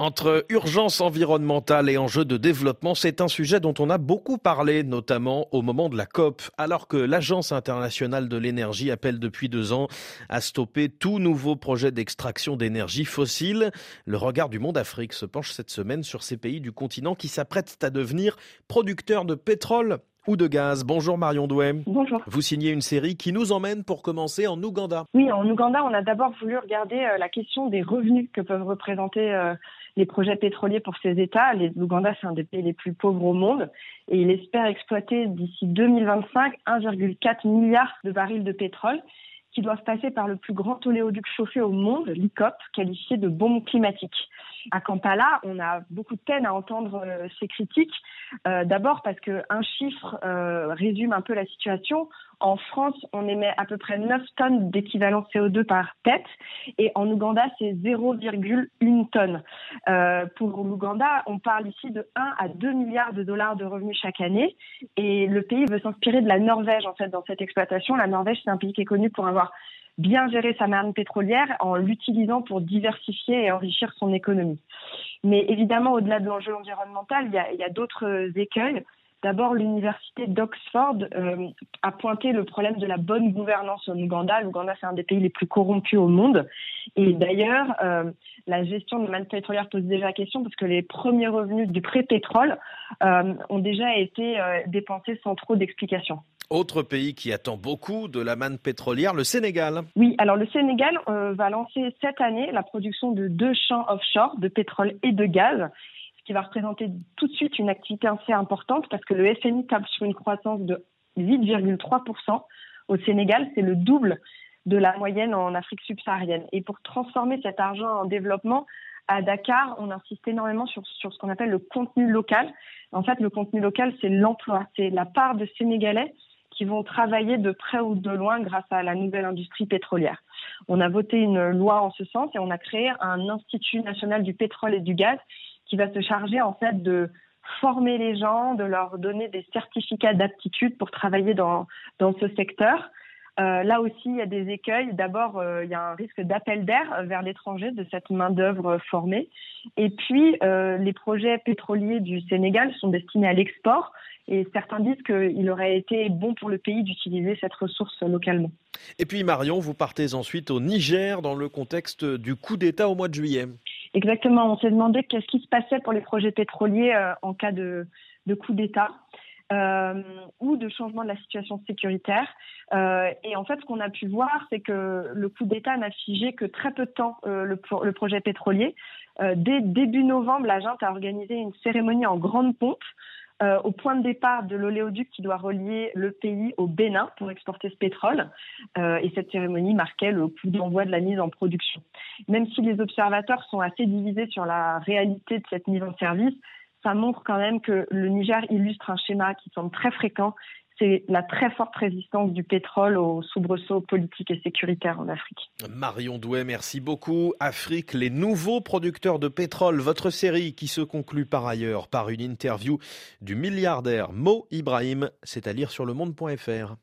Entre urgence environnementale et enjeux de développement, c'est un sujet dont on a beaucoup parlé, notamment au moment de la COP, alors que l'Agence internationale de l'énergie appelle depuis deux ans à stopper tout nouveau projet d'extraction d'énergie fossile. Le regard du monde Afrique se penche cette semaine sur ces pays du continent qui s'apprêtent à devenir producteurs de pétrole ou de gaz. Bonjour Marion Douai. Bonjour. Vous signez une série qui nous emmène pour commencer en Ouganda. Oui, en Ouganda, on a d'abord voulu regarder euh, la question des revenus que peuvent représenter euh, les projets pétroliers pour ces États. L'Ouganda, c'est un des pays les plus pauvres au monde et il espère exploiter d'ici 2025 1,4 milliard de barils de pétrole qui doivent passer par le plus grand oléoduc chauffé au monde, l'ICOP, qualifié de bombe climatique. À Kampala, on a beaucoup de peine à entendre euh, ces critiques. Euh, d'abord parce qu'un chiffre euh, résume un peu la situation. En France, on émet à peu près 9 tonnes d'équivalent CO2 par tête et en Ouganda, c'est 0,1 tonne. Pour l'Ouganda, on parle ici de 1 à 2 milliards de dollars de revenus chaque année et le pays veut s'inspirer de la Norvège en fait dans cette exploitation. La Norvège, c'est un pays qui est connu pour avoir bien gérer sa marne pétrolière en l'utilisant pour diversifier et enrichir son économie. Mais évidemment, au-delà de l'enjeu environnemental, il y a, d'autres écueils. D'abord, l'université d'Oxford euh, a pointé le problème de la bonne gouvernance en Ouganda. L'Ouganda, c'est un des pays les plus corrompus au monde. Et d'ailleurs, euh, la gestion de manne pétrolière pose déjà question parce que les premiers revenus du pré-pétrole euh, ont déjà été dépensés sans trop d'explications. Autre pays qui attend beaucoup de la manne pétrolière, le Sénégal. Oui, alors le Sénégal euh, va lancer cette année la production de deux champs offshore de pétrole et de gaz, ce qui va représenter tout de suite une activité assez importante parce que le FMI table sur une croissance de 8,3% au Sénégal, c'est le double de la moyenne en Afrique subsaharienne. Et pour transformer cet argent en développement, à Dakar, on insiste énormément sur, sur ce qu'on appelle le contenu local. En fait, le contenu local, c'est l'emploi, c'est la part de Sénégalais qui vont travailler de près ou de loin grâce à la nouvelle industrie pétrolière. On a voté une loi en ce sens et on a créé un Institut national du pétrole et du gaz qui va se charger en fait de former les gens, de leur donner des certificats d'aptitude pour travailler dans, dans ce secteur. Euh, là aussi, il y a des écueils. D'abord, euh, il y a un risque d'appel d'air vers l'étranger de cette main-d'œuvre formée. Et puis, euh, les projets pétroliers du Sénégal sont destinés à l'export. Et certains disent qu'il aurait été bon pour le pays d'utiliser cette ressource localement. Et puis, Marion, vous partez ensuite au Niger dans le contexte du coup d'État au mois de juillet. Exactement. On s'est demandé qu'est-ce qui se passait pour les projets pétroliers en cas de, de coup d'État. Euh, ou de changement de la situation sécuritaire. Euh, et en fait, ce qu'on a pu voir, c'est que le coup d'État n'a figé que très peu de temps euh, le, projet pétrolier. Euh, dès début novembre, la junte a organisé une cérémonie en grande pompe euh, au point de départ de l'oléoduc qui doit relier le pays au Bénin pour exporter ce pétrole. Euh, et cette cérémonie marquait le coup d'envoi de la mise en production. Même si les observateurs sont assez divisés sur la réalité de cette mise en service, ça montre quand même que le Niger illustre un schéma qui semble très fréquent. C'est la très forte résistance du pétrole aux soubresauts politiques et sécuritaires en Afrique. Marion Douai, merci beaucoup. Afrique, les nouveaux producteurs de pétrole, votre série qui se conclut par ailleurs par une interview du milliardaire Mo Ibrahim, c'est à lire sur le monde.fr.